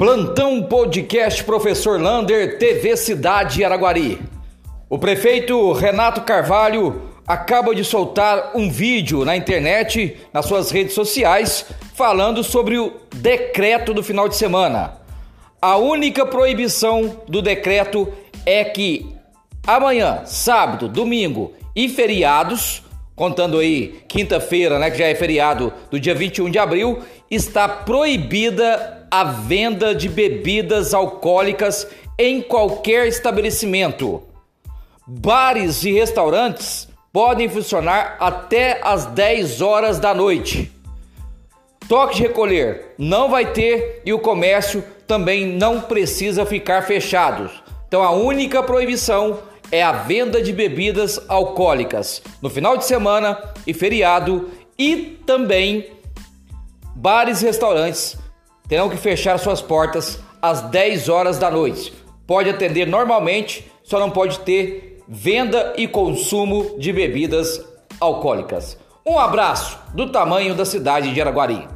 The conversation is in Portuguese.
Plantão Podcast Professor Lander, TV Cidade Araguari. O prefeito Renato Carvalho acaba de soltar um vídeo na internet, nas suas redes sociais, falando sobre o decreto do final de semana. A única proibição do decreto é que amanhã, sábado, domingo e feriados, contando aí quinta-feira, né, que já é feriado do dia 21 de abril, está proibida a venda de bebidas alcoólicas em qualquer estabelecimento. Bares e restaurantes podem funcionar até às 10 horas da noite. Toque de recolher não vai ter e o comércio também não precisa ficar fechado. Então a única proibição é a venda de bebidas alcoólicas no final de semana e feriado e também bares e restaurantes terão que fechar suas portas às 10 horas da noite. Pode atender normalmente, só não pode ter venda e consumo de bebidas alcoólicas. Um abraço do tamanho da cidade de Araguari.